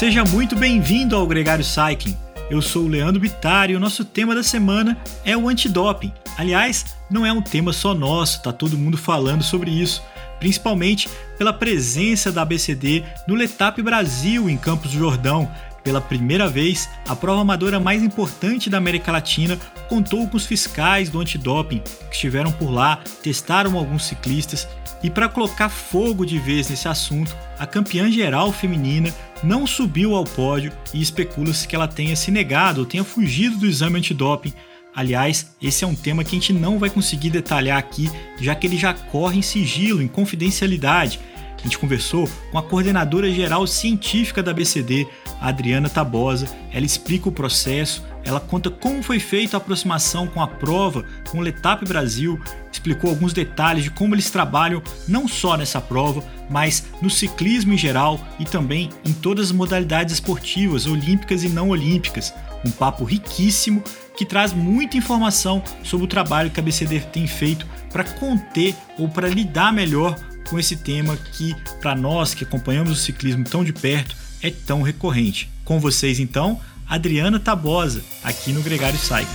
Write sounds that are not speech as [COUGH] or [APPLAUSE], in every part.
Seja muito bem-vindo ao Gregário Cycling. Eu sou o Leandro Bittar e o nosso tema da semana é o antidoping. Aliás, não é um tema só nosso, tá todo mundo falando sobre isso, principalmente pela presença da ABCD no Letap Brasil em Campos do Jordão. Pela primeira vez, a prova amadora mais importante da América Latina contou com os fiscais do antidoping que estiveram por lá, testaram alguns ciclistas e para colocar fogo de vez nesse assunto, a campeã geral feminina não subiu ao pódio e especula-se que ela tenha se negado ou tenha fugido do exame antidoping. Aliás, esse é um tema que a gente não vai conseguir detalhar aqui, já que ele já corre em sigilo, em confidencialidade. A gente conversou com a coordenadora geral científica da BCD, Adriana Tabosa. Ela explica o processo, ela conta como foi feita a aproximação com a prova, com o Letap Brasil, explicou alguns detalhes de como eles trabalham não só nessa prova, mas no ciclismo em geral e também em todas as modalidades esportivas, olímpicas e não olímpicas. Um papo riquíssimo que traz muita informação sobre o trabalho que a BCD tem feito para conter ou para lidar melhor com esse tema que, para nós que acompanhamos o ciclismo tão de perto, é tão recorrente. Com vocês, então, Adriana Tabosa, aqui no Gregário Cycling.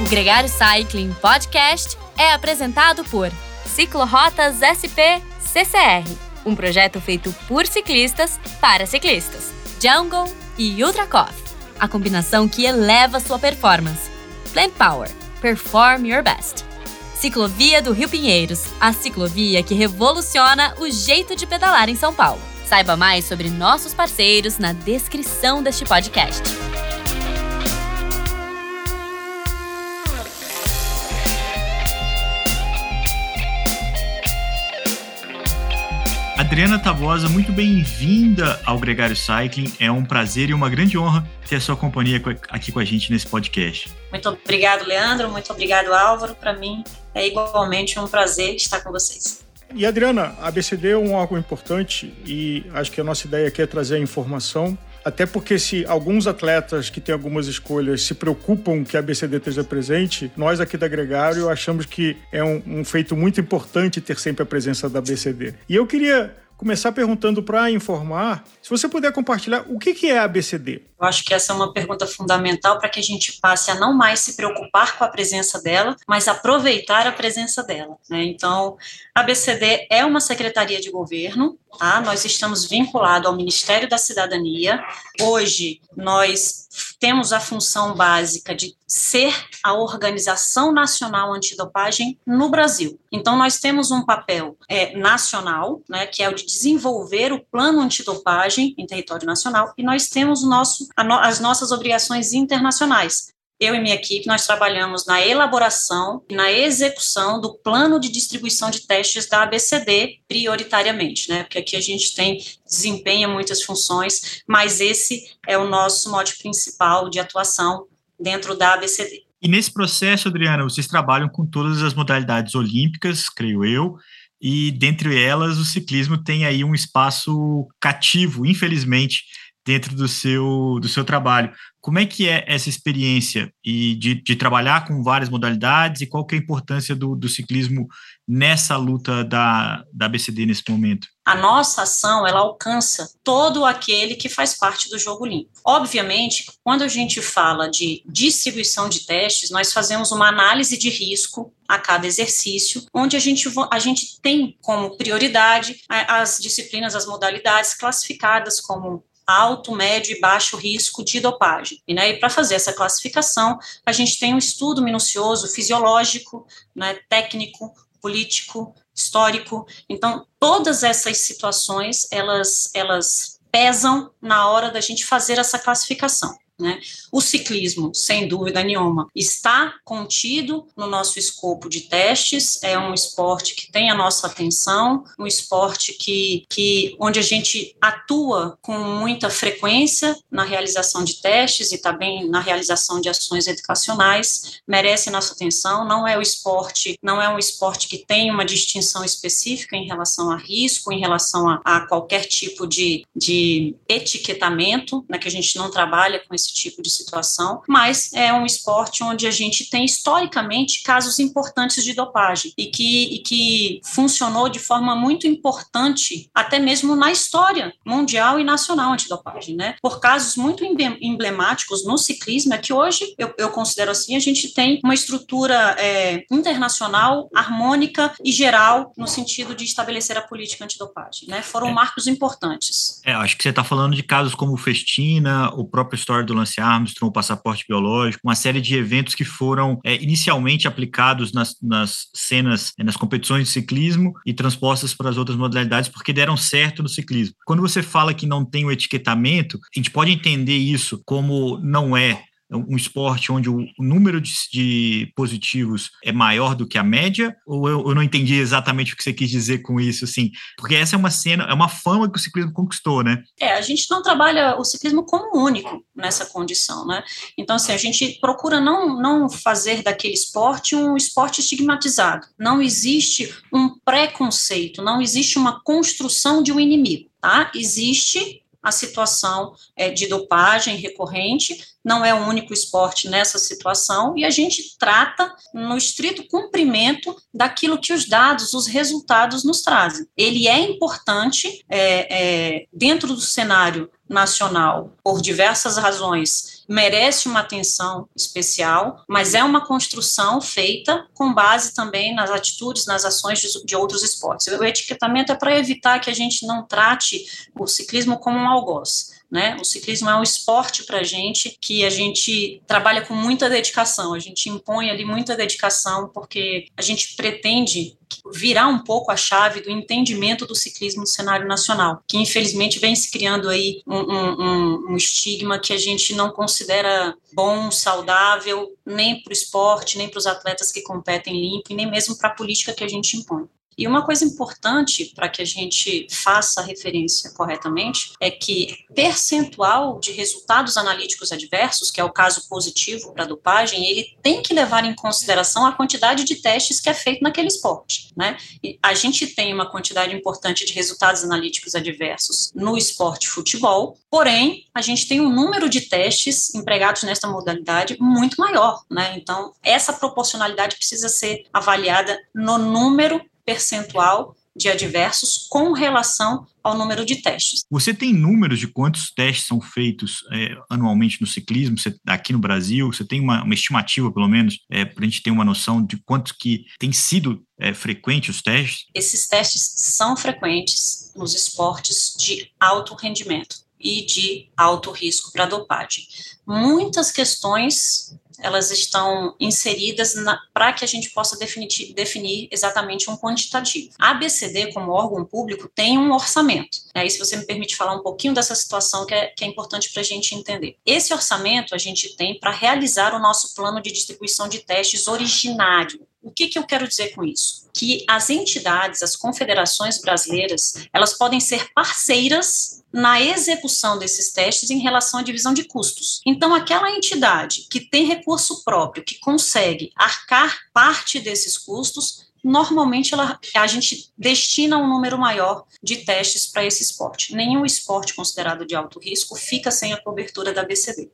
O Gregário Cycling Podcast é apresentado por Ciclorotas SP CCR, um projeto feito por ciclistas para ciclistas. Jungle e Ultra Coffee, a combinação que eleva sua performance. Plant Power, perform your best. Ciclovia do Rio Pinheiros, a ciclovia que revoluciona o jeito de pedalar em São Paulo. Saiba mais sobre nossos parceiros na descrição deste podcast. Adriana Tabosa, muito bem-vinda ao Gregário Cycling. É um prazer e uma grande honra ter a sua companhia aqui com a gente nesse podcast. Muito obrigado, Leandro. Muito obrigado, Álvaro. Para mim é igualmente um prazer estar com vocês. E Adriana, a ABCD é um órgão importante e acho que a nossa ideia aqui é trazer a informação até porque se alguns atletas que têm algumas escolhas se preocupam que a BCD esteja presente, nós aqui da Gregário achamos que é um, um feito muito importante ter sempre a presença da BCD. E eu queria começar perguntando para informar, se você puder compartilhar, o que, que é a ABCD? Eu acho que essa é uma pergunta fundamental para que a gente passe a não mais se preocupar com a presença dela, mas aproveitar a presença dela. Né? Então, a ABCD é uma secretaria de governo, tá? nós estamos vinculados ao Ministério da Cidadania. Hoje, nós temos a função básica de ser a organização nacional antidopagem no Brasil. Então, nós temos um papel é, nacional, né, que é o de desenvolver o plano antidopagem em território nacional, e nós temos nosso, no, as nossas obrigações internacionais, eu e minha equipe, nós trabalhamos na elaboração e na execução do plano de distribuição de testes da ABCD, prioritariamente, né? Porque aqui a gente tem, desempenha muitas funções, mas esse é o nosso mote principal de atuação dentro da ABCD. E nesse processo, Adriana, vocês trabalham com todas as modalidades olímpicas, creio eu, e dentre elas o ciclismo tem aí um espaço cativo, infelizmente, dentro do seu, do seu trabalho. Como é que é essa experiência e de, de trabalhar com várias modalidades e qual que é a importância do, do ciclismo nessa luta da, da ABCD nesse momento? A nossa ação, ela alcança todo aquele que faz parte do jogo limpo. Obviamente, quando a gente fala de distribuição de testes, nós fazemos uma análise de risco a cada exercício, onde a gente, a gente tem como prioridade as disciplinas, as modalidades classificadas como alto, médio e baixo risco de dopagem. E, né, e para fazer essa classificação, a gente tem um estudo minucioso fisiológico, né, técnico, político, histórico. Então, todas essas situações, elas, elas pesam na hora da gente fazer essa classificação. Né? O ciclismo, sem dúvida nenhuma, está contido no nosso escopo de testes, é um esporte que tem a nossa atenção, um esporte que, que onde a gente atua com muita frequência na realização de testes e também na realização de ações educacionais, merece nossa atenção, não é o esporte, não é um esporte que tem uma distinção específica em relação a risco, em relação a, a qualquer tipo de, de etiquetamento, né, que a gente não trabalha com esse esse tipo de situação, mas é um esporte onde a gente tem historicamente casos importantes de dopagem e que, e que funcionou de forma muito importante, até mesmo na história mundial e nacional antidopagem, né? Por casos muito emblemáticos no ciclismo, é que hoje, eu, eu considero assim, a gente tem uma estrutura é, internacional, harmônica e geral no sentido de estabelecer a política antidopagem, né? Foram é. marcos importantes. É, acho que você está falando de casos como o Festina, o próprio história do Lance Armstrong, o passaporte biológico, uma série de eventos que foram é, inicialmente aplicados nas, nas cenas, é, nas competições de ciclismo e transpostas para as outras modalidades porque deram certo no ciclismo. Quando você fala que não tem o etiquetamento, a gente pode entender isso como não é um esporte onde o número de, de, positivos é maior do que a média? Ou eu, eu, não entendi exatamente o que você quis dizer com isso, assim? Porque essa é uma cena, é uma fama que o ciclismo conquistou, né? É, a gente não trabalha o ciclismo como único nessa condição, né? Então, assim, a gente procura não, não fazer daquele esporte um esporte estigmatizado. Não existe um preconceito, não existe uma construção de um inimigo, tá? Existe a situação é, de dopagem recorrente, não é o único esporte nessa situação, e a gente trata no estrito cumprimento daquilo que os dados, os resultados nos trazem. Ele é importante é, é, dentro do cenário nacional, por diversas razões, merece uma atenção especial, mas é uma construção feita com base também nas atitudes, nas ações de, de outros esportes. O etiquetamento é para evitar que a gente não trate o ciclismo como um algoz. Né? O ciclismo é um esporte para gente que a gente trabalha com muita dedicação, a gente impõe ali muita dedicação porque a gente pretende virar um pouco a chave do entendimento do ciclismo no cenário nacional, que infelizmente vem se criando aí um, um, um estigma que a gente não considera bom, saudável, nem para o esporte, nem para os atletas que competem limpo, e nem mesmo para a política que a gente impõe. E uma coisa importante para que a gente faça a referência corretamente é que percentual de resultados analíticos adversos, que é o caso positivo para a dopagem, ele tem que levar em consideração a quantidade de testes que é feito naquele esporte. Né? E a gente tem uma quantidade importante de resultados analíticos adversos no esporte futebol, porém, a gente tem um número de testes empregados nesta modalidade muito maior. Né? Então, essa proporcionalidade precisa ser avaliada no número percentual de adversos com relação ao número de testes. Você tem números de quantos testes são feitos é, anualmente no ciclismo, você, aqui no Brasil? Você tem uma, uma estimativa, pelo menos, é, para a gente ter uma noção de quanto que tem sido é, frequente os testes? Esses testes são frequentes nos esportes de alto rendimento e de alto risco para dopagem. Muitas questões elas estão inseridas para que a gente possa definir, exatamente um quantitativo. A ABCD, como órgão público, tem um orçamento. Aí, se você me permite falar um pouquinho dessa situação que é, que é importante para a gente entender. Esse orçamento a gente tem para realizar o nosso plano de distribuição de testes originário. O que, que eu quero dizer com isso? Que as entidades, as confederações brasileiras, elas podem ser parceiras na execução desses testes em relação à divisão de custos. Então, aquela entidade que tem recurso próprio, que consegue arcar parte desses custos, normalmente ela, a gente destina um número maior de testes para esse esporte. Nenhum esporte considerado de alto risco fica sem a cobertura da BCD.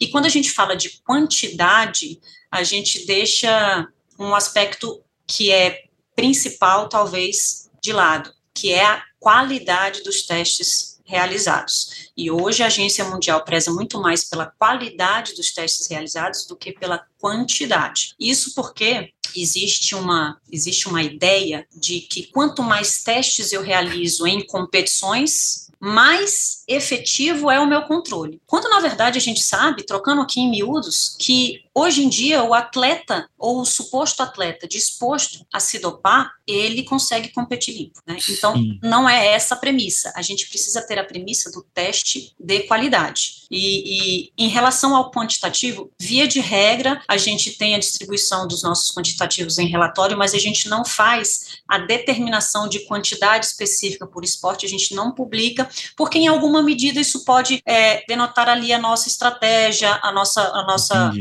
E quando a gente fala de quantidade, a gente deixa um aspecto que é principal, talvez, de lado, que é a qualidade dos testes realizados. E hoje a Agência Mundial preza muito mais pela qualidade dos testes realizados do que pela quantidade. Isso porque existe uma, existe uma ideia de que quanto mais testes eu realizo em competições, mais efetivo é o meu controle. Quando na verdade a gente sabe, trocando aqui em miúdos, que hoje em dia o atleta ou o suposto atleta disposto a se dopar, ele consegue competir limpo. Né? Então não é essa a premissa. A gente precisa ter a premissa do teste de qualidade. E, e em relação ao quantitativo, via de regra, a gente tem a distribuição dos nossos quantitativos em relatório, mas a gente não faz a determinação de quantidade específica por esporte, a gente não publica porque em alguma medida isso pode é, denotar ali a nossa estratégia, a nossa, a nossa,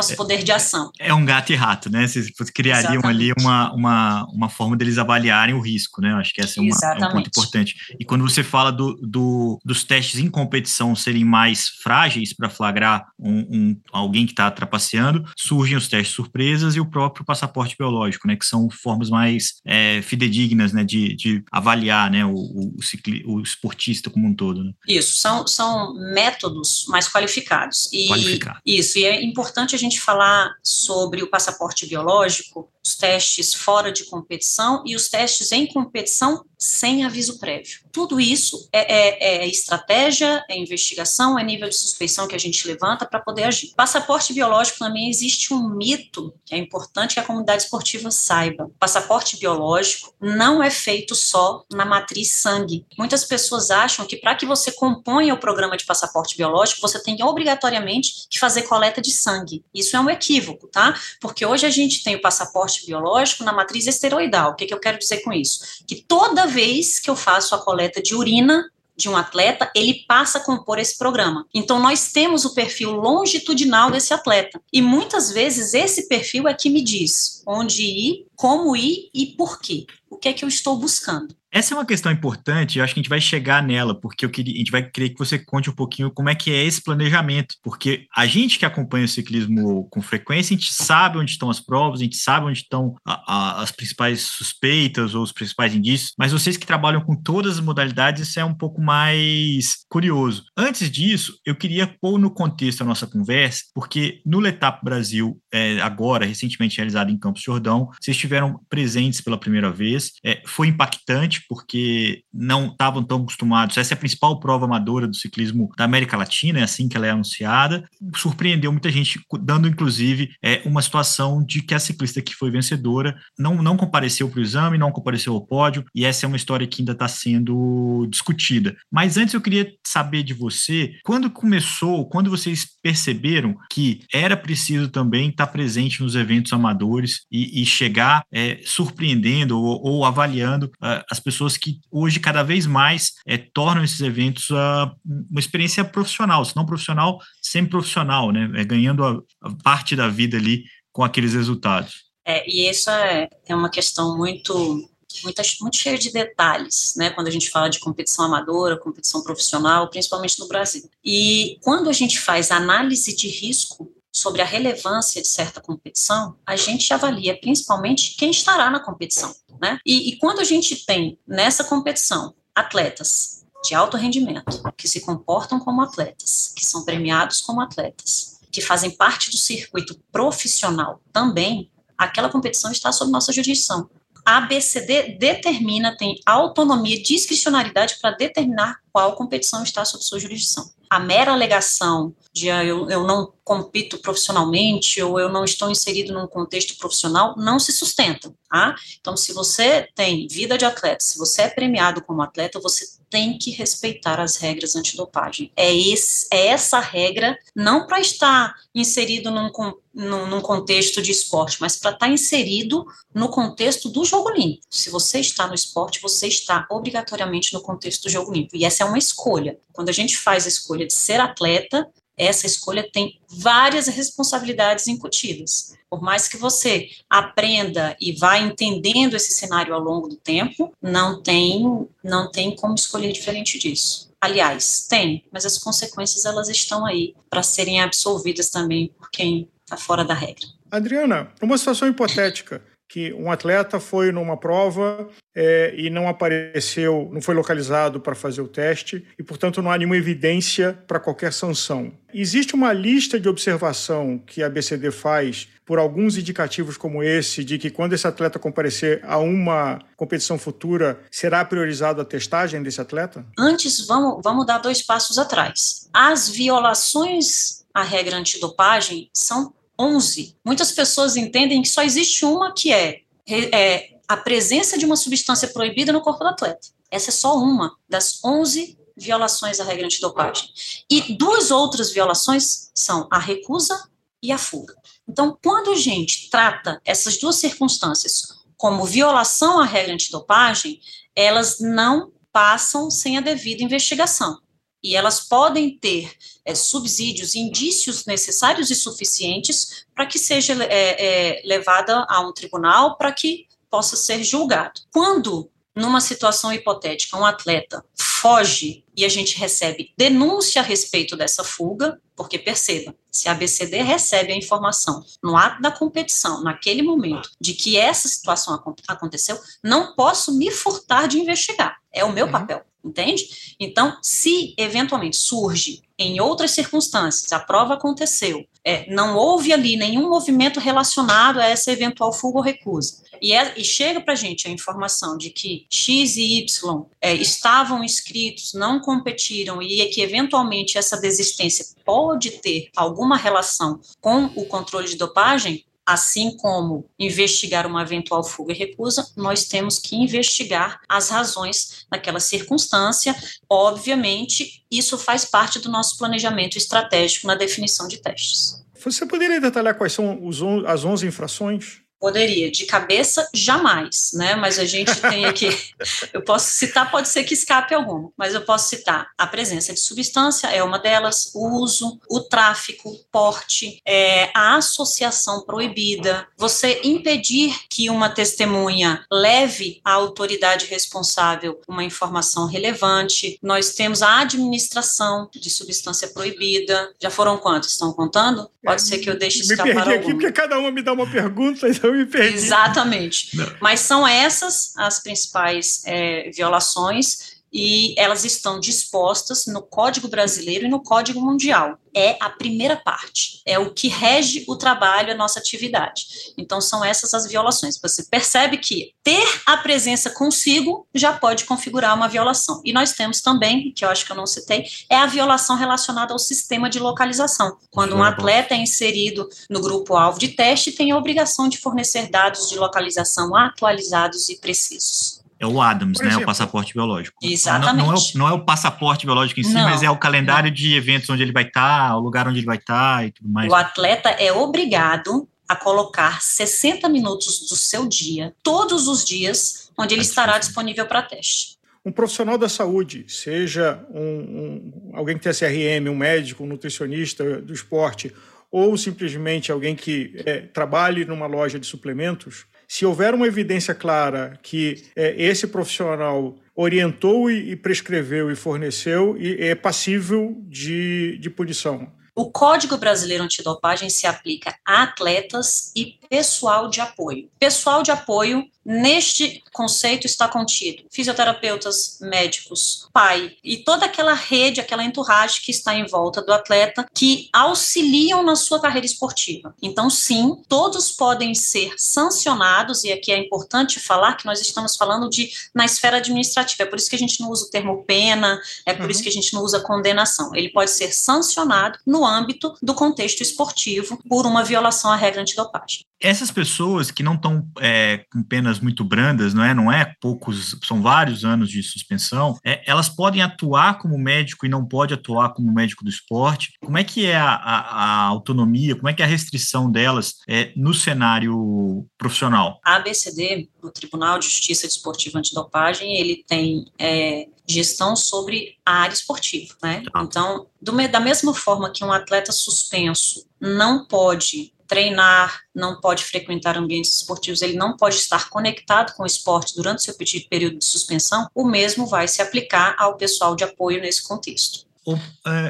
nosso poder de ação. É um gato e rato, né? Você criariam ali uma, uma, uma forma deles avaliarem o risco, né? Acho que essa é, uma, é um ponto importante. E quando você fala do, do, dos testes em competição serem mais frágeis para flagrar um, um, alguém que está trapaceando, surgem os testes surpresas e o próprio passaporte biológico, né? Que são formas mais é, fidedignas, né? De, de avaliar, né? O, o, o, o esportista como um todo. Né? Isso, são, são métodos mais qualificados. E, Qualificado. Isso, e é importante a gente falar sobre o passaporte biológico, os testes fora de competição e os testes em competição sem aviso prévio. Tudo isso é, é, é, estratégia, é investigação, é nível de suspeição que a gente levanta para poder agir. Passaporte biológico também existe um mito que é importante que a comunidade esportiva saiba. Passaporte biológico não é feito só na matriz sangue. Muitas pessoas acham que para que você componha o programa de passaporte biológico, você tem obrigatoriamente que fazer coleta de sangue. Isso é um equívoco, tá? Porque hoje a gente tem o passaporte biológico na matriz esteroidal. O que, que eu quero dizer com isso? Que toda vez que eu faço a coleta de urina de um atleta, ele passa a compor esse programa. Então, nós temos o perfil longitudinal desse atleta. E muitas vezes esse perfil é que me diz onde ir, como ir e por quê. O que é que eu estou buscando. Essa é uma questão importante, eu acho que a gente vai chegar nela, porque eu queria, a gente vai querer que você conte um pouquinho como é que é esse planejamento, porque a gente que acompanha o ciclismo com frequência, a gente sabe onde estão as provas, a gente sabe onde estão a, a, as principais suspeitas ou os principais indícios, mas vocês que trabalham com todas as modalidades, isso é um pouco mais curioso. Antes disso, eu queria pôr no contexto a nossa conversa, porque no Letap Brasil, é, agora, recentemente realizado em Campos Jordão, vocês estiveram presentes pela primeira vez, é, foi impactante, porque não estavam tão acostumados. Essa é a principal prova amadora do ciclismo da América Latina, é assim que ela é anunciada. Surpreendeu muita gente, dando inclusive é, uma situação de que a ciclista que foi vencedora não, não compareceu para o exame, não compareceu ao pódio, e essa é uma história que ainda está sendo discutida. Mas antes eu queria saber de você, quando começou, quando vocês perceberam que era preciso também estar presente nos eventos amadores e, e chegar é, surpreendendo ou, ou avaliando uh, as pessoas pessoas que hoje cada vez mais é, tornam esses eventos uh, uma experiência profissional, se não profissional, sempre profissional, né? É, ganhando a, a parte da vida ali com aqueles resultados. É, e isso é, é uma questão muito muito, muito cheia de detalhes, né, quando a gente fala de competição amadora, competição profissional, principalmente no Brasil. E quando a gente faz análise de risco sobre a relevância de certa competição, a gente avalia principalmente quem estará na competição né? E, e quando a gente tem nessa competição atletas de alto rendimento, que se comportam como atletas, que são premiados como atletas, que fazem parte do circuito profissional também, aquela competição está sob nossa jurisdição. A ABCD determina, tem autonomia, discricionariedade para determinar qual competição está sob sua jurisdição. A mera alegação de ah, eu, eu não compito profissionalmente ou eu não estou inserido num contexto profissional não se sustenta, tá? Então, se você tem vida de atleta, se você é premiado como atleta, você tem que respeitar as regras antidopagem. É, esse, é essa regra, não para estar inserido num, num, num, contexto de esporte, mas para estar inserido no contexto do jogo limpo. Se você está no esporte, você está obrigatoriamente no contexto do jogo limpo. E essa é uma escolha. Quando a gente faz a escolha de ser atleta, essa escolha tem várias responsabilidades incutidas. Por mais que você aprenda e vá entendendo esse cenário ao longo do tempo, não tem, não tem como escolher diferente disso. Aliás, tem, mas as consequências elas estão aí para serem absolvidas também por quem está fora da regra. Adriana, uma situação hipotética que um atleta foi numa prova é, e não apareceu, não foi localizado para fazer o teste e, portanto, não há nenhuma evidência para qualquer sanção. Existe uma lista de observação que a BCD faz por alguns indicativos como esse, de que quando esse atleta comparecer a uma competição futura, será priorizado a testagem desse atleta? Antes, vamos, vamos dar dois passos atrás. As violações à regra antidopagem são 11. Muitas pessoas entendem que só existe uma que é, é a presença de uma substância proibida no corpo do atleta. Essa é só uma das 11 violações à regra antidopagem. E duas outras violações são a recusa e a fuga. Então, quando a gente trata essas duas circunstâncias como violação à regra antidopagem, elas não passam sem a devida investigação. e elas podem ter é, subsídios, indícios necessários e suficientes para que seja é, é, levada a um tribunal para que possa ser julgado. Quando numa situação hipotética, um atleta foge e a gente recebe denúncia a respeito dessa fuga, porque perceba, se a BCD recebe a informação no ato da competição, naquele momento, de que essa situação aconteceu, não posso me furtar de investigar. É o meu uhum. papel, entende? Então, se eventualmente surge em outras circunstâncias, a prova aconteceu, é, não houve ali nenhum movimento relacionado a essa eventual fuga ou recusa, e, é, e chega para a gente a informação de que X e Y é, estavam inscritos, não competiram, e é que eventualmente essa desistência pode ter alguma relação com o controle de dopagem, assim como investigar uma eventual fuga e recusa, nós temos que investigar as razões daquela circunstância. Obviamente, isso faz parte do nosso planejamento estratégico na definição de testes. Você poderia detalhar quais são as 11 infrações? Poderia, de cabeça, jamais, né? Mas a gente tem aqui, [LAUGHS] eu posso citar, pode ser que escape alguma, mas eu posso citar a presença de substância, é uma delas, o uso, o tráfico, porte, é, a associação proibida, você impedir que uma testemunha leve à autoridade responsável uma informação relevante. Nós temos a administração de substância proibida. Já foram quantos? Estão contando? Pode ser que eu deixe escapar Me perdi alguma. aqui porque cada uma me dá uma pergunta, então eu me perdi. Exatamente. Não. Mas são essas as principais é, violações e elas estão dispostas no Código Brasileiro e no Código Mundial. É a primeira parte, é o que rege o trabalho, a nossa atividade. Então, são essas as violações. Você percebe que ter a presença consigo já pode configurar uma violação. E nós temos também, que eu acho que eu não citei, é a violação relacionada ao sistema de localização. Quando um atleta é inserido no grupo-alvo de teste, tem a obrigação de fornecer dados de localização atualizados e precisos. É o Adams, né? o passaporte biológico. Exatamente. Não, não, é o, não, é o, passaporte biológico em si, não, mas é o calendário não. de eventos onde ele vai estar, tá, o lugar onde ele vai estar tá e tudo mais. O atleta é obrigado a colocar 60 minutos do seu dia, todos os dias, onde ele é estará disponível para teste. Um profissional da saúde, seja um, um, alguém que tem CRM, um médico, um nutricionista do esporte, ou simplesmente alguém que é, trabalhe numa loja de suplementos, se houver uma evidência clara que é, esse profissional orientou e, e, prescreveu e forneceu, e é passível de, de punição. O Código Brasileiro Antidopagem se aplica a atletas e pessoal de apoio. Pessoal de apoio Neste conceito está contido fisioterapeutas, médicos, pai e toda aquela rede, aquela entourage que está em volta do atleta que auxiliam na sua carreira esportiva. Então, sim, todos podem ser sancionados, e aqui é importante falar que nós estamos falando de na esfera administrativa, é por isso que a gente não usa o termo pena, é por uhum. isso que a gente não usa condenação. Ele pode ser sancionado no âmbito do contexto esportivo por uma violação à regra antidopagem. Essas pessoas que não estão é, com penas muito brandas, não é? Não é poucos, são vários anos de suspensão. É, elas podem atuar como médico e não pode atuar como médico do esporte. Como é que é a, a, a autonomia? Como é que é a restrição delas é, no cenário profissional? A ABCD, o Tribunal de Justiça Desportiva Antidopagem, ele tem é, gestão sobre a área esportiva, né? Tá. Então, do, da mesma forma que um atleta suspenso não pode treinar, não pode frequentar ambientes esportivos, ele não pode estar conectado com o esporte durante seu período de suspensão, o mesmo vai se aplicar ao pessoal de apoio nesse contexto. Uh,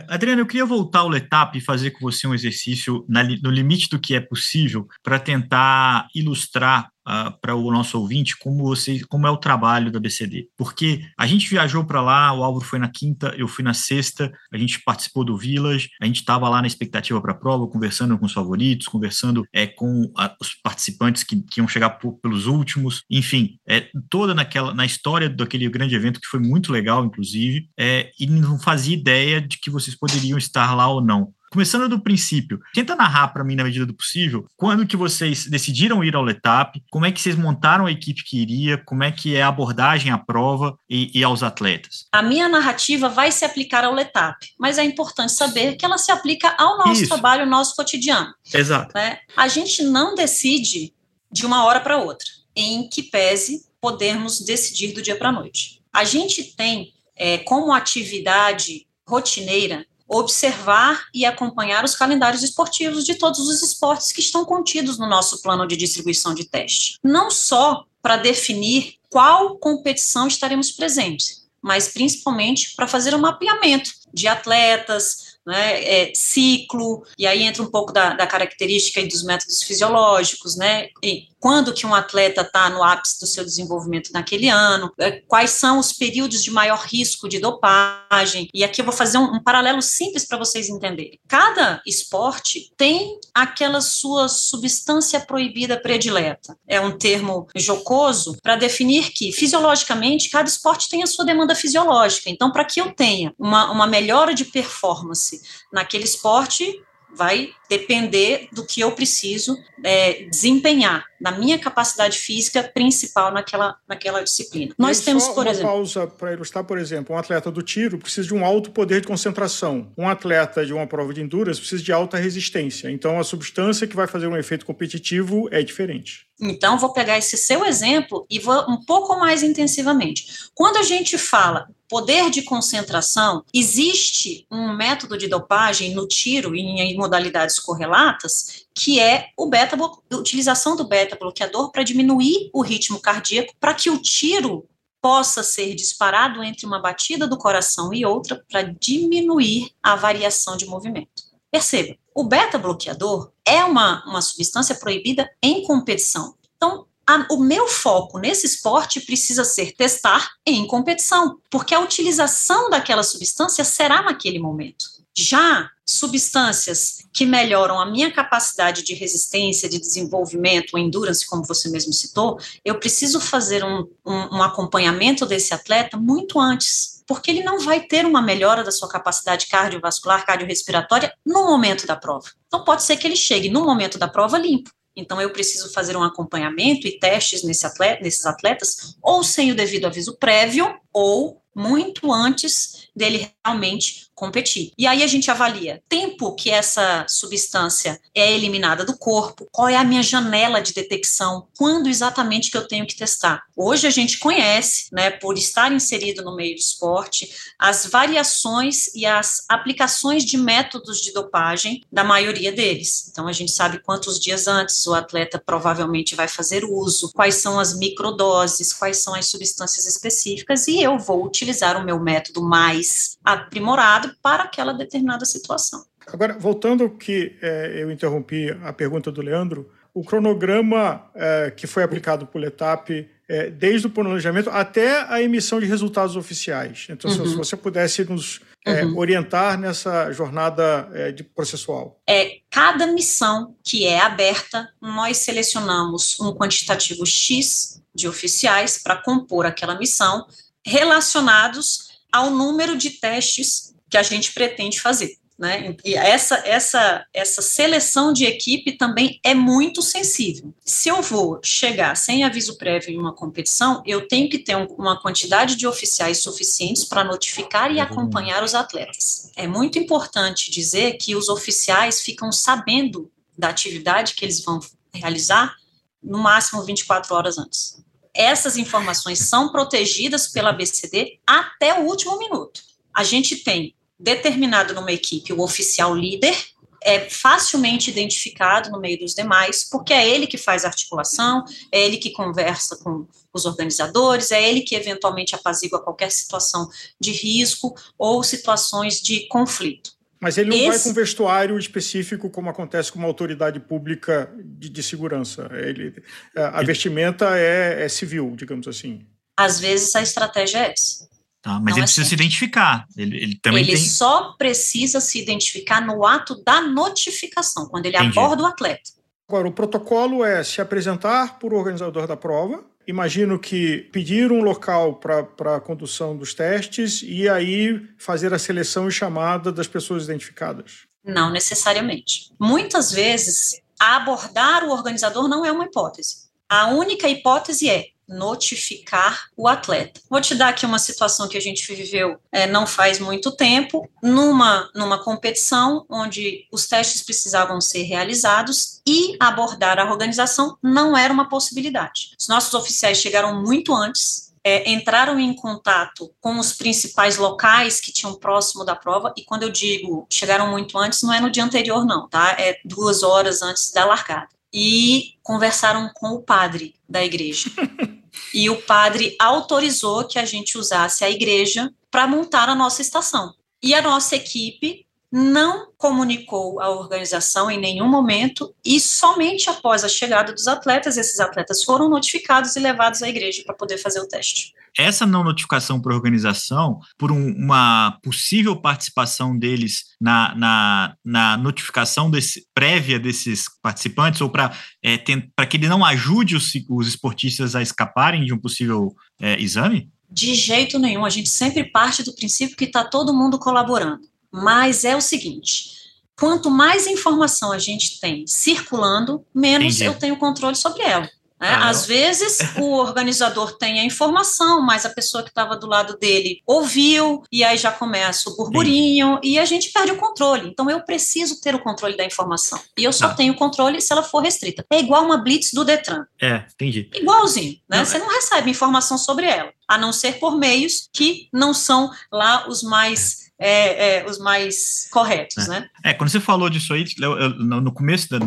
Adriana, eu queria voltar ao Letap e fazer com você um exercício na, no limite do que é possível para tentar ilustrar uh, para o nosso ouvinte como, você, como é o trabalho da BCD. Porque a gente viajou para lá, o Álvaro foi na quinta, eu fui na sexta, a gente participou do Village, a gente estava lá na expectativa para a prova, conversando com os favoritos, conversando é, com a, os participantes que, que iam chegar por, pelos últimos, enfim, é, toda naquela, na história daquele grande evento que foi muito legal, inclusive, é, e não fazia ideia de que vocês poderiam estar lá ou não. Começando do princípio, tenta narrar para mim na medida do possível, quando que vocês decidiram ir ao Letap, como é que vocês montaram a equipe que iria, como é que é a abordagem à prova e, e aos atletas. A minha narrativa vai se aplicar ao Letap, mas é importante saber que ela se aplica ao nosso Isso. trabalho, ao nosso cotidiano. Exato. Né? A gente não decide de uma hora para outra, em que pese podermos decidir do dia para a noite. A gente tem é, como atividade rotineira observar e acompanhar os calendários esportivos de todos os esportes que estão contidos no nosso plano de distribuição de teste. Não só para definir qual competição estaremos presentes, mas principalmente para fazer um mapeamento de atletas, né, é, ciclo, e aí entra um pouco da, da característica dos métodos fisiológicos, né, e quando que um atleta está no ápice do seu desenvolvimento naquele ano, é, quais são os períodos de maior risco de dopagem, e aqui eu vou fazer um, um paralelo simples para vocês entenderem. Cada esporte tem aquela sua substância proibida predileta. É um termo jocoso para definir que, fisiologicamente, cada esporte tem a sua demanda fisiológica. Então, para que eu tenha uma, uma melhora de performance naquele esporte, vai depender do que eu preciso é, desempenhar na minha capacidade física principal naquela, naquela disciplina. Nós temos, por uma exemplo. pausa para ilustrar, por exemplo, um atleta do tiro precisa de um alto poder de concentração. Um atleta de uma prova de endurance precisa de alta resistência. Então, a substância que vai fazer um efeito competitivo é diferente. Então, vou pegar esse seu exemplo e vou um pouco mais intensivamente. Quando a gente fala poder de concentração, existe um método de dopagem no tiro e em modalidades correlatas, que é o beta, a utilização do beta-bloqueador para diminuir o ritmo cardíaco, para que o tiro possa ser disparado entre uma batida do coração e outra para diminuir a variação de movimento. Perceba, o beta-bloqueador é uma, uma substância proibida em competição. Então, a, o meu foco nesse esporte precisa ser testar em competição, porque a utilização daquela substância será naquele momento. Já substâncias que melhoram a minha capacidade de resistência, de desenvolvimento, endurance, como você mesmo citou, eu preciso fazer um, um, um acompanhamento desse atleta muito antes, porque ele não vai ter uma melhora da sua capacidade cardiovascular, cardiorrespiratória no momento da prova. Então, pode ser que ele chegue no momento da prova limpo, então, eu preciso fazer um acompanhamento e testes nesse atleta, nesses atletas, ou sem o devido aviso prévio, ou muito antes dele realmente competir. E aí a gente avalia tempo que essa substância é eliminada do corpo, qual é a minha janela de detecção, quando exatamente que eu tenho que testar. Hoje a gente conhece, né, por estar inserido no meio do esporte, as variações e as aplicações de métodos de dopagem da maioria deles. Então a gente sabe quantos dias antes o atleta provavelmente vai fazer uso, quais são as microdoses, quais são as substâncias específicas e eu vou utilizar o meu método mais aprimorado para aquela determinada situação. Agora, voltando ao que é, eu interrompi a pergunta do Leandro, o cronograma é, que foi aplicado por Letap é, desde o planejamento até a emissão de resultados oficiais. Então, uhum. se você pudesse nos uhum. orientar nessa jornada de processual. É, cada missão que é aberta, nós selecionamos um quantitativo X de oficiais para compor aquela missão, relacionados ao número de testes que a gente pretende fazer. Né? E essa, essa, essa seleção de equipe também é muito sensível. Se eu vou chegar sem aviso prévio em uma competição, eu tenho que ter um, uma quantidade de oficiais suficientes para notificar e uhum. acompanhar os atletas. É muito importante dizer que os oficiais ficam sabendo da atividade que eles vão realizar no máximo 24 horas antes. Essas informações são protegidas pela BCD até o último minuto. A gente tem determinado numa equipe o oficial líder, é facilmente identificado no meio dos demais, porque é ele que faz a articulação, é ele que conversa com os organizadores, é ele que eventualmente apazigua qualquer situação de risco ou situações de conflito. Mas ele não Esse... vai com vestuário específico, como acontece com uma autoridade pública de, de segurança. Ele, a, a vestimenta é, é civil, digamos assim. Às vezes a estratégia é essa. Tá, mas não ele é precisa se identificar. Ele, ele também ele tem... só precisa se identificar no ato da notificação, quando ele Entendi. aborda o atleta. Agora, o protocolo é se apresentar por organizador da prova. Imagino que pedir um local para a condução dos testes e aí fazer a seleção e chamada das pessoas identificadas. Não necessariamente. Muitas vezes, abordar o organizador não é uma hipótese. A única hipótese é notificar o atleta. Vou te dar aqui uma situação que a gente viveu é, não faz muito tempo, numa, numa competição onde os testes precisavam ser realizados e abordar a organização não era uma possibilidade. Os nossos oficiais chegaram muito antes é, entraram em contato com os principais locais que tinham próximo da prova, e quando eu digo chegaram muito antes, não é no dia anterior, não, tá? É duas horas antes da largada. E conversaram com o padre da igreja. [LAUGHS] e o padre autorizou que a gente usasse a igreja para montar a nossa estação. E a nossa equipe não comunicou à organização em nenhum momento e somente após a chegada dos atletas, esses atletas foram notificados e levados à igreja para poder fazer o teste. Essa não notificação para a organização, por um, uma possível participação deles na, na, na notificação desse, prévia desses participantes, ou para é, que ele não ajude os, os esportistas a escaparem de um possível é, exame? De jeito nenhum, a gente sempre parte do princípio que está todo mundo colaborando. Mas é o seguinte: quanto mais informação a gente tem circulando, menos Entendi. eu tenho controle sobre ela. Ah, Às vezes o organizador tem a informação, mas a pessoa que estava do lado dele ouviu, e aí já começa o burburinho, Sim. e a gente perde o controle. Então eu preciso ter o controle da informação. E eu só ah. tenho controle se ela for restrita. É igual uma blitz do Detran. É, entendi. Igualzinho, né? Não, Você é... não recebe informação sobre ela, a não ser por meios que não são lá os mais é, é, os mais corretos, é. né? É, quando você falou disso aí, eu, no começo da,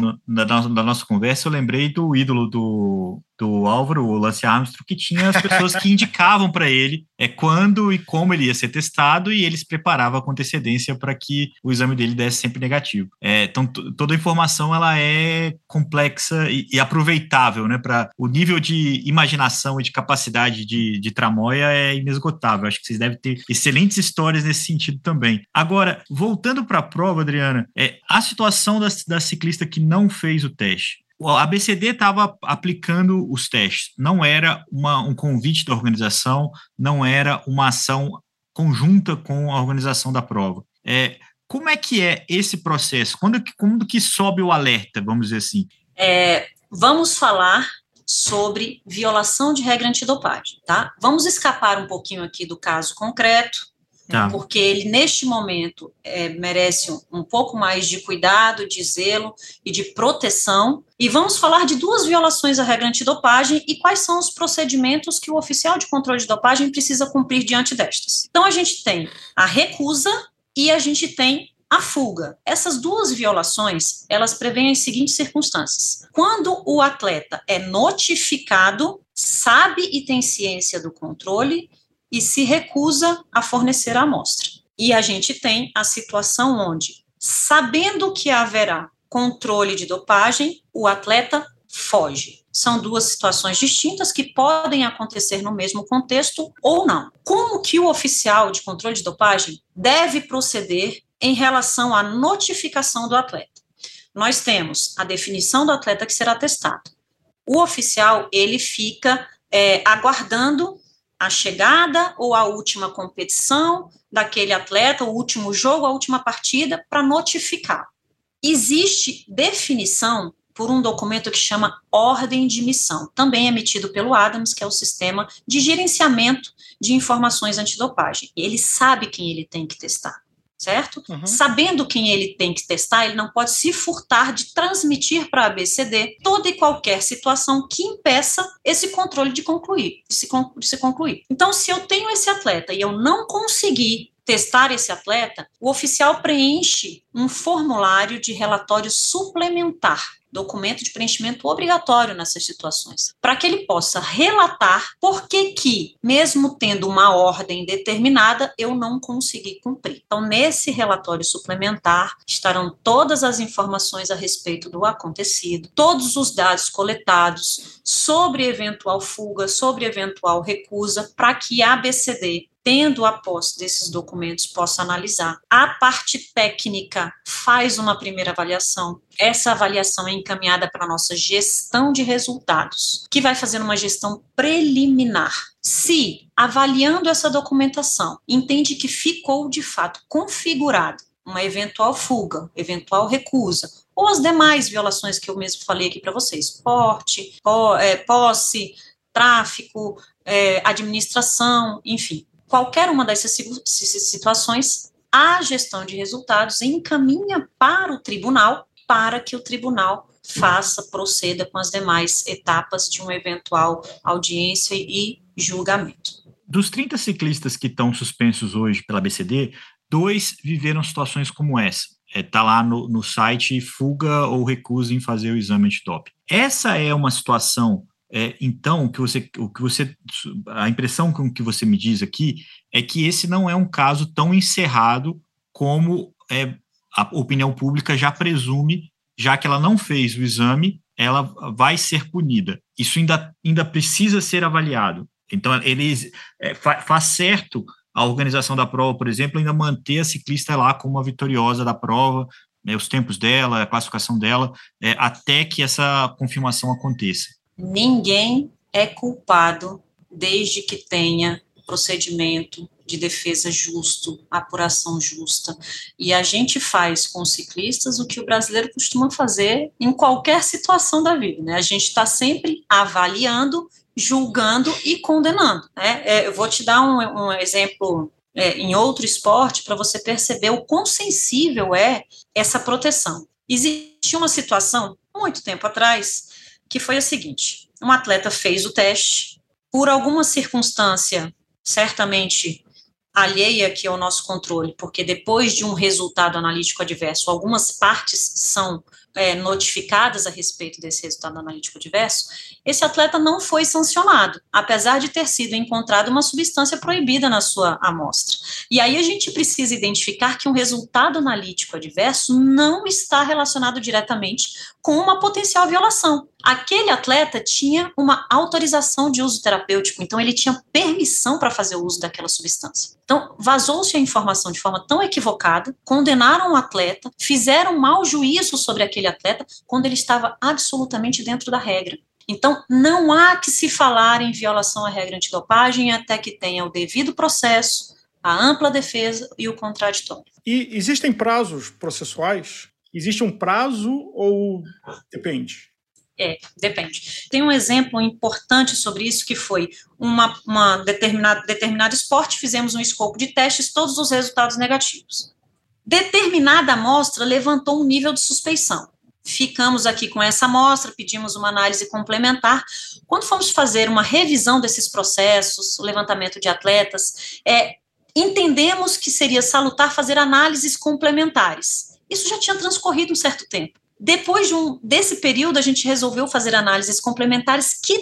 da, da, nossa conversa, eu lembrei do ídolo do, do Álvaro, o Lance Armstrong, que tinha as pessoas que [LAUGHS] indicavam para ele é, quando e como ele ia ser testado e eles preparavam com antecedência para que o exame dele desse sempre negativo. É, então, toda a informação ela é complexa e, e aproveitável, né? Para o nível de imaginação e de capacidade de, de tramóia é inesgotável. Acho que vocês devem ter excelentes histórias nesse sentido também. Agora, voltando para a prova, É, a situação da, da ciclista que não fez o teste a BCD estava aplicando os testes, não era uma, um convite da organização, não era uma ação conjunta com a organização da prova. É, como é que é esse processo? Quando, quando que sobe o alerta, vamos dizer assim? É, vamos falar sobre violação de regra antidopagem, tá? Vamos escapar um pouquinho aqui do caso concreto, Tá. Porque ele, neste momento, é, merece um, um, pouco mais de cuidado, de zelo e de proteção. E vamos falar de duas violações à regra antidopagem e quais são os procedimentos que o oficial de controle de dopagem precisa cumprir diante destas. Então, a gente tem a recusa e a gente tem a fuga. Essas duas violações, elas prevêem as seguintes circunstâncias. Quando o atleta é notificado, sabe e tem ciência do controle e se recusa a fornecer a amostra. E a gente tem a situação onde, sabendo que haverá controle de dopagem, o atleta foge. São duas situações distintas que podem acontecer no mesmo contexto ou não. Como que o oficial de controle de dopagem deve proceder em relação à notificação do atleta? Nós temos a definição do atleta que será testado. O oficial, ele fica é, aguardando a chegada ou a última competição daquele atleta, o último jogo, a última partida, para notificar. Existe definição por um documento que chama Ordem de Missão, também emitido pelo Adams, que é o sistema de gerenciamento de informações antidopagem. Ele sabe quem ele tem que testar certo? Uhum. Sabendo quem ele tem que testar, ele não pode se furtar de transmitir para a ABCD toda e qualquer situação que impeça esse controle de concluir, de se, de se concluir. Então, se eu tenho esse atleta e eu não conseguir testar esse atleta, o oficial preenche um formulário de relatório suplementar documento de preenchimento obrigatório nessas situações, para que ele possa relatar por que que, mesmo tendo uma ordem determinada, eu não consegui cumprir. Então, nesse relatório suplementar estarão todas as informações a respeito do acontecido, todos os dados coletados sobre eventual fuga, sobre eventual recusa, para que a ABCD tendo a posse desses documentos, possa analisar. A parte técnica faz uma primeira avaliação. Essa avaliação é encaminhada para a nossa gestão de resultados, que vai fazer uma gestão preliminar. Se, avaliando essa documentação, entende que ficou de fato configurado uma eventual fuga, eventual recusa, ou as demais violações que eu mesmo falei aqui para vocês, porte, é, posse, tráfico, é, administração, enfim, qualquer uma dessas situações, a gestão de resultados encaminha para o tribunal para que o tribunal faça, proceda com as demais etapas de uma eventual audiência e julgamento. Dos 30 ciclistas que estão suspensos hoje pela BCD, dois viveram situações como essa. Está é, tá lá no, no site fuga ou recusa em fazer o exame antidoping. Essa é uma situação é, então, o que você, o que você, a impressão com que você me diz aqui é que esse não é um caso tão encerrado como é, a opinião pública já presume, já que ela não fez o exame, ela vai ser punida. Isso ainda, ainda precisa ser avaliado. Então, eles é, faz certo a organização da prova, por exemplo, ainda manter a ciclista lá como a vitoriosa da prova, né, os tempos dela, a classificação dela, é, até que essa confirmação aconteça ninguém é culpado desde que tenha procedimento de defesa justo, apuração justa. E a gente faz com os ciclistas o que o brasileiro costuma fazer em qualquer situação da vida, né? A gente está sempre avaliando, julgando e condenando, né? É, eu vou te dar um, um exemplo é, em outro esporte para você perceber o quão sensível é essa proteção. Existe uma situação, muito tempo atrás, que foi a seguinte: um atleta fez o teste, por alguma circunstância, certamente alheia aqui ao nosso controle, porque depois de um resultado analítico adverso, algumas partes são é, notificadas a respeito desse resultado analítico adverso, esse atleta não foi sancionado, apesar de ter sido encontrada uma substância proibida na sua amostra. E aí a gente precisa identificar que um resultado analítico adverso não está relacionado diretamente com uma potencial violação. Aquele atleta tinha uma autorização de uso terapêutico, então ele tinha permissão para fazer o uso daquela substância. Então, vazou-se a informação de forma tão equivocada, condenaram o atleta, fizeram mau juízo sobre aquele atleta quando ele estava absolutamente dentro da regra. Então, não há que se falar em violação à regra antidopagem até que tenha o devido processo, a ampla defesa e o contraditório. E existem prazos processuais Existe um prazo ou depende? É, depende. Tem um exemplo importante sobre isso que foi uma, uma determinada, determinado esporte, fizemos um escopo de testes, todos os resultados negativos. Determinada amostra levantou um nível de suspeição. Ficamos aqui com essa amostra, pedimos uma análise complementar. Quando fomos fazer uma revisão desses processos, o levantamento de atletas, é, entendemos que seria salutar fazer análises complementares isso já tinha transcorrido um certo tempo. Depois de um, desse período, a gente resolveu fazer análises complementares que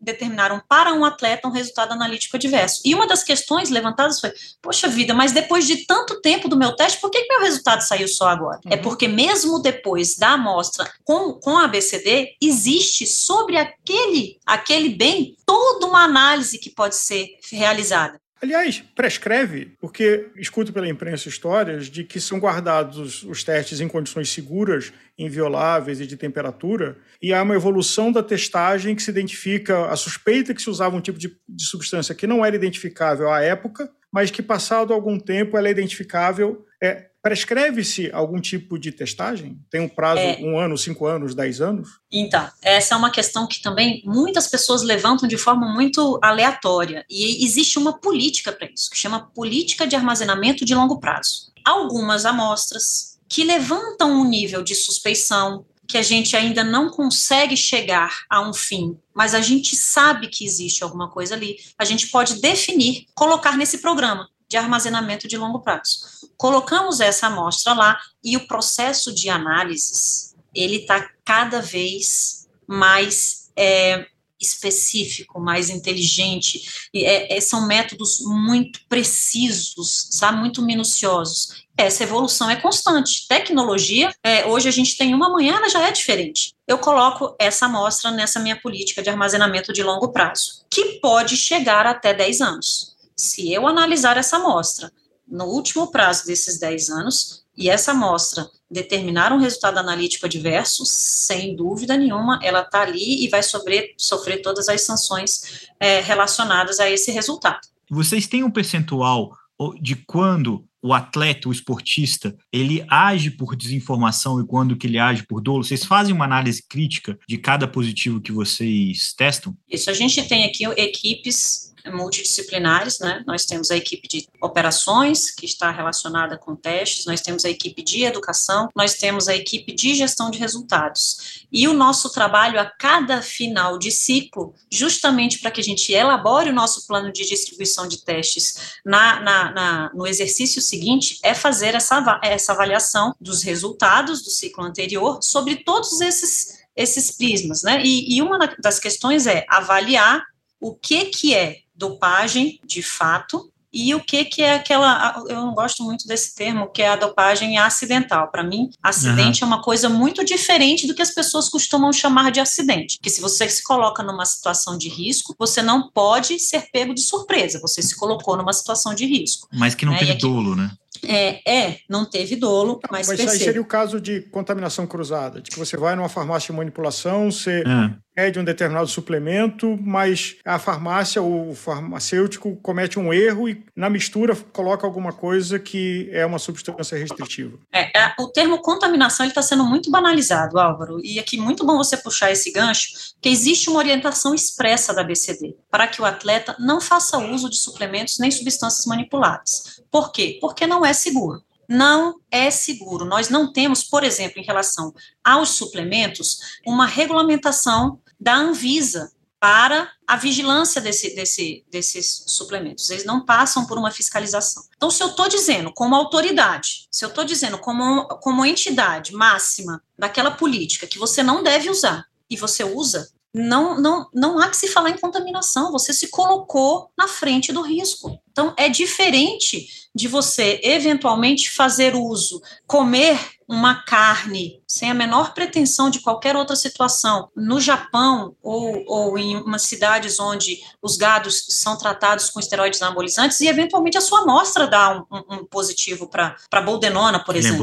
determinaram para um atleta um resultado analítico adverso. E uma das questões levantadas foi: poxa vida, mas depois de tanto tempo do meu teste, por que, que meu resultado saiu só agora? É uhum. É porque, mesmo depois da amostra com, com a ABCD, existe sobre aquele, aquele bem toda uma análise que pode ser realizada. Aliás, prescreve, porque escuto pela imprensa histórias de que são guardados os testes em condições seguras, invioláveis e de temperatura, e há uma evolução da testagem que se identifica a suspeita que se usava um tipo de, de substância que não era identificável à época, mas que passado algum tempo ela é identificável. É, Prescreve-se algum tipo de testagem? Tem um prazo, é, um ano, cinco anos, dez anos? Então, essa é uma questão que também muitas pessoas levantam de forma muito aleatória. E existe uma política para isso, que chama política de armazenamento de longo prazo. Algumas amostras que levantam um nível de suspeição, que a gente ainda não consegue chegar a um fim, mas a gente sabe que existe alguma coisa ali, a gente pode definir, colocar nesse programa de armazenamento de longo prazo. Colocamos essa amostra lá e o processo de análises ele está cada vez mais é, específico, mais inteligente. É, é, são métodos muito precisos, sabe, muito minuciosos. Essa evolução é constante. Tecnologia, é, hoje a gente tem uma, amanhã ela já é diferente. Eu coloco essa amostra nessa minha política de armazenamento de longo prazo, que pode chegar até 10 anos se eu analisar essa amostra no último prazo desses 10 anos e essa amostra determinar um resultado analítico adverso, sem dúvida nenhuma, ela está ali e vai sofrer, sofrer todas as sanções é, relacionadas a esse resultado. Vocês têm um percentual de quando o atleta, o esportista, ele age por desinformação e quando que ele age por dolo? Vocês fazem uma análise crítica de cada positivo que vocês testam? Isso, a gente tem aqui equipes multidisciplinares, né? Nós temos a equipe de operações, que está relacionada com testes, nós temos a equipe de educação, nós temos a equipe de gestão de resultados. E o nosso trabalho a cada final de ciclo, justamente para que a gente elabore o nosso plano de distribuição de testes na, na, na no exercício seguinte, é fazer essa, essa avaliação dos resultados do ciclo anterior sobre todos esses esses prismas, né? E, e uma das questões é avaliar o que que é dopagem de fato e o que que é aquela eu não gosto muito desse termo que é a dopagem acidental para mim acidente uhum. é uma coisa muito diferente do que as pessoas costumam chamar de acidente que se você se coloca numa situação de risco você não pode ser pego de surpresa você se colocou numa situação de risco mas que não né? teve dolo né é, é, não teve dolo, mas, mas perceba. aí seria o caso de contaminação cruzada, de que você vai numa farmácia de manipulação, você é pede um determinado suplemento, mas a farmácia, o farmacêutico comete um erro e na mistura coloca alguma coisa que é uma substância restritiva. É, é o termo contaminação está sendo muito banalizado, Álvaro, e aqui muito bom você puxar esse gancho, que existe uma orientação expressa da BCD para que o atleta não faça uso de suplementos nem substâncias manipuladas. Por quê? Porque não é seguro não é seguro. Nós não temos, por exemplo, em relação aos suplementos, uma regulamentação da Anvisa para a vigilância desse, desse, desses suplementos. Eles não passam por uma fiscalização. Então, se eu estou dizendo como autoridade, se eu estou dizendo como, como entidade máxima daquela política que você não deve usar e você usa, não, não, não há que se falar em contaminação, você se colocou na frente do risco. Então, é diferente de você eventualmente fazer uso, comer uma carne sem a menor pretensão de qualquer outra situação no Japão ou, ou em umas cidades onde os gados são tratados com esteroides anabolizantes e eventualmente a sua amostra dá um, um, um positivo para boldenona, por exemplo.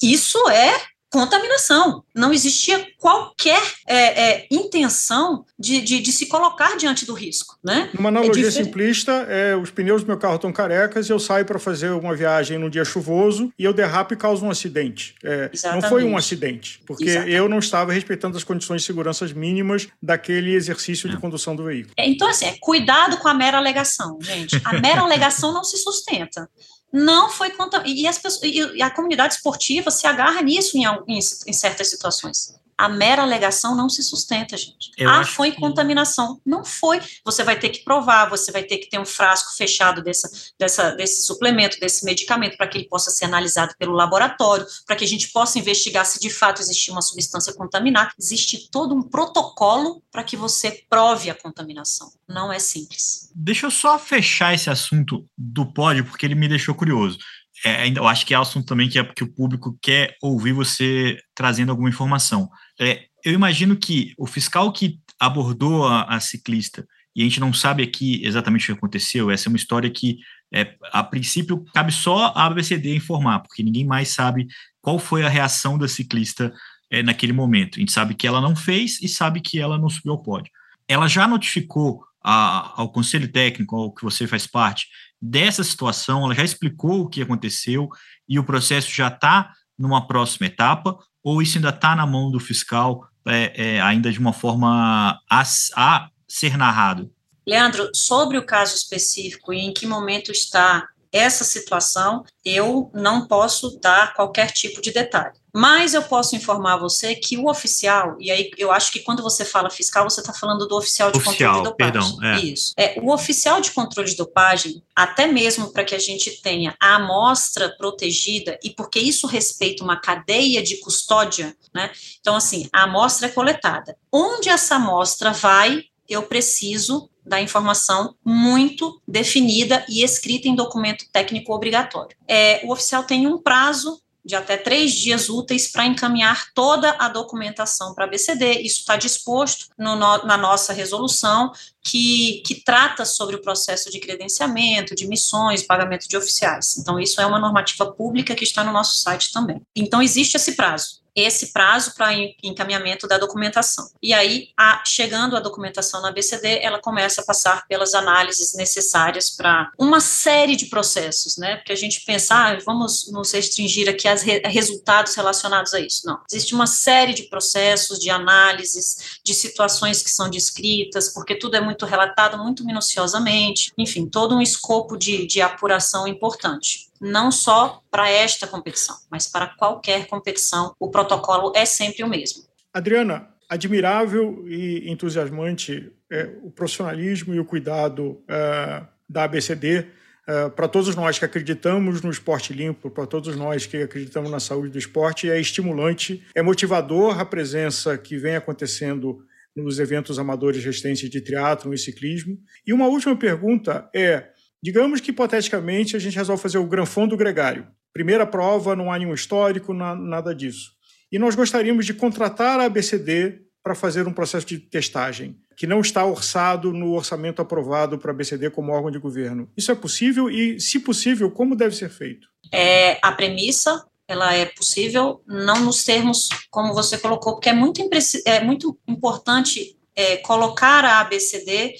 Isso é contaminação. Não existia qualquer é, é, intenção de, de, de, se colocar diante do risco. Né? Uma analogia é simplista, é, os pneus do meu carro estão carecas, eu saio para fazer uma viagem num dia chuvoso e eu derrapo e causo um acidente. É, não foi um acidente, porque Exatamente. eu não estava respeitando as condições de segurança mínimas daquele exercício de condução do veículo. É, então, assim, é, cuidado com a mera alegação, gente. A mera [LAUGHS] alegação não se sustenta não foi e, as pessoas, e a comunidade esportiva se agarra nisso em, em, em certas situações. A mera alegação não se sustenta, gente. Eu ah, foi que... contaminação. Não foi. Você vai ter que provar, você vai ter que ter um frasco fechado dessa, dessa, desse suplemento, desse medicamento, para que ele possa ser analisado pelo laboratório, para que a gente possa investigar se de fato existia uma substância contaminada. Existe todo um protocolo para que você prove a contaminação. Não é simples. Deixa eu só fechar esse assunto do pódio, porque ele me deixou curioso é, eu acho que é assunto também que, é, que o público quer ouvir você trazendo alguma informação. É, eu imagino que o fiscal que abordou a, a, ciclista, e a gente não sabe aqui exatamente o que aconteceu, essa é uma história que, é, a princípio, cabe só a ABCD informar, porque ninguém mais sabe qual foi a reação da ciclista é, naquele momento. A gente sabe que ela não fez e sabe que ela não subiu ao pódio. Ela já notificou a, ao conselho técnico, ao que você faz parte, dessa situação, ela já explicou o que aconteceu e o processo já está numa próxima etapa, ou isso ainda está na mão do fiscal, é, é, ainda de uma forma a, a ser narrado? Leandro, sobre o caso específico e em que momento está essa situação, eu não posso dar qualquer tipo de detalhe. Mas eu posso informar você que o oficial, e aí eu acho que quando você fala fiscal, você está falando do oficial de oficial, controle de dopagem. Perdão, é. Isso. É, o oficial de controle de dopagem, até mesmo para que a gente tenha a amostra protegida, e porque isso respeita uma cadeia de custódia, né? Então, assim, a amostra é coletada. Onde essa amostra vai, eu preciso da informação muito definida e escrita em documento técnico obrigatório. É, o oficial tem um prazo de até três dias úteis para encaminhar toda a documentação para a BCD. Isso está disposto no, na nossa resolução, que, que trata sobre o processo de credenciamento, de missões, pagamento de oficiais. Então, isso é uma normativa pública que está no nosso site também. Então, existe esse prazo. Esse prazo para encaminhamento da documentação. E aí, a, chegando a documentação na BCD, ela começa a passar pelas análises necessárias para uma série de processos, né? Porque a gente pensa, ah, vamos nos restringir aqui a re resultados relacionados a isso. Não. Existe uma série de processos, de análises, de situações que são descritas, porque tudo é muito relatado muito minuciosamente, enfim, todo um escopo de, de apuração importante não só para esta competição, mas para qualquer competição, o protocolo é sempre o mesmo. Adriana, admirável e entusiasmante é, o profissionalismo e o cuidado é, da ABCD é, para todos nós que acreditamos no esporte limpo, para todos nós que acreditamos na saúde do esporte, é estimulante, é motivador a presença que vem acontecendo nos eventos amadores resistentes de triatlo e ciclismo. E uma última pergunta é Digamos que, hipoteticamente, a gente resolve fazer o Granfon Gregário. Primeira prova, não há nenhum histórico, nada disso. E nós gostaríamos de contratar a ABCD para fazer um processo de testagem, que não está orçado no orçamento aprovado para a ABCD como órgão de governo. Isso é possível e, se possível, como deve ser feito? É, a premissa ela é possível, não nos termos como você colocou, porque é muito, é muito importante é, colocar a ABCD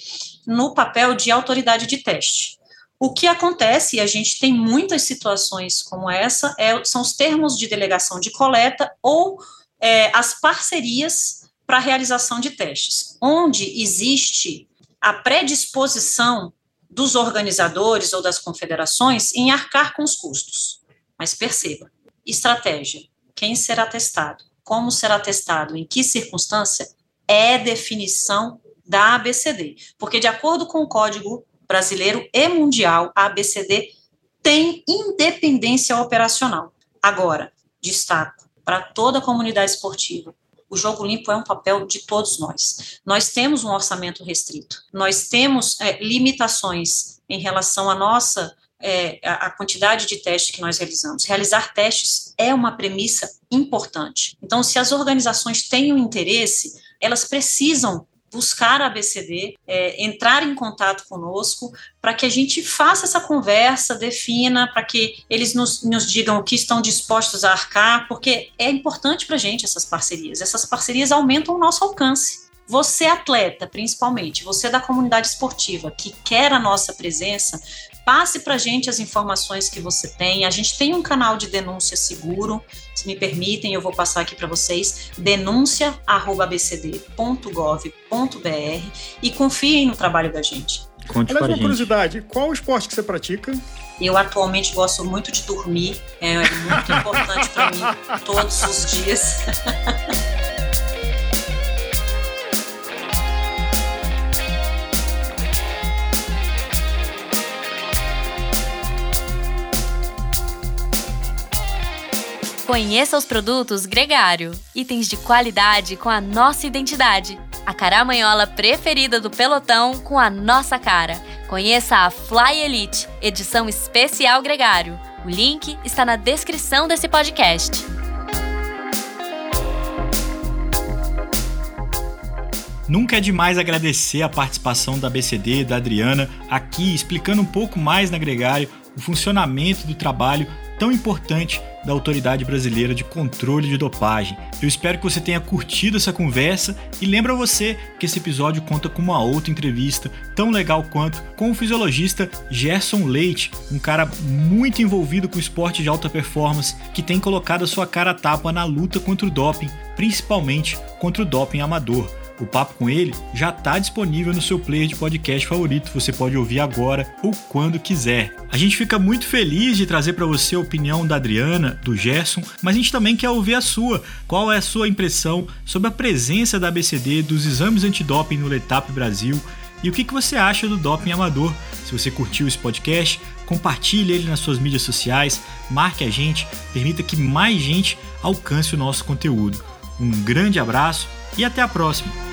no papel de autoridade de teste. O que acontece, e a gente tem muitas situações como essa, é, são os termos de delegação de coleta ou é, as parcerias para realização de testes, onde existe a predisposição dos organizadores ou das confederações em arcar com os custos. Mas perceba, estratégia, quem será testado, como será testado, em que circunstância, é definição da ABCD, porque de acordo com o Código brasileiro e mundial, a ABCD tem independência operacional. Agora, destaco para toda a comunidade esportiva, o jogo limpo é um papel de todos nós. Nós temos um orçamento restrito, nós temos é, limitações em relação à nossa é, a quantidade de testes que nós realizamos. Realizar testes é uma premissa importante. Então, se as organizações têm um interesse, elas precisam buscar a ABCD, é, entrar em contato conosco, para que a gente faça essa conversa, defina, para que eles nos, nos digam o que estão dispostos a arcar, porque é importante para a gente essas parcerias. Essas parcerias aumentam o nosso alcance. Você, atleta, principalmente, você da comunidade esportiva que quer a nossa presença, passe para a gente as informações que você tem. A gente tem um canal de denúncia seguro, se me permitem, eu vou passar aqui para vocês: denúncia.abcd.gov.br e confiem no trabalho da gente. Conte Aliás, uma gente. curiosidade: qual o esporte que você pratica? Eu atualmente gosto muito de dormir, é muito importante para mim todos os dias. [LAUGHS] Conheça os produtos Gregário, itens de qualidade com a nossa identidade. A caramanhola preferida do pelotão com a nossa cara. Conheça a Fly Elite, edição especial Gregário. O link está na descrição desse podcast. Nunca é demais agradecer a participação da BCD, da Adriana, aqui explicando um pouco mais na Gregário o funcionamento do trabalho tão importante da Autoridade Brasileira de Controle de Dopagem. Eu espero que você tenha curtido essa conversa e lembra você que esse episódio conta com uma outra entrevista tão legal quanto com o fisiologista Gerson Leite, um cara muito envolvido com esporte de alta performance que tem colocado a sua cara a tapa na luta contra o doping, principalmente contra o doping amador. O papo com ele já está disponível no seu player de podcast favorito. Você pode ouvir agora ou quando quiser. A gente fica muito feliz de trazer para você a opinião da Adriana, do Gerson, mas a gente também quer ouvir a sua. Qual é a sua impressão sobre a presença da ABCD dos exames antidoping no Letap Brasil? E o que, que você acha do doping amador? Se você curtiu esse podcast, compartilhe ele nas suas mídias sociais, marque a gente, permita que mais gente alcance o nosso conteúdo. Um grande abraço e até a próxima!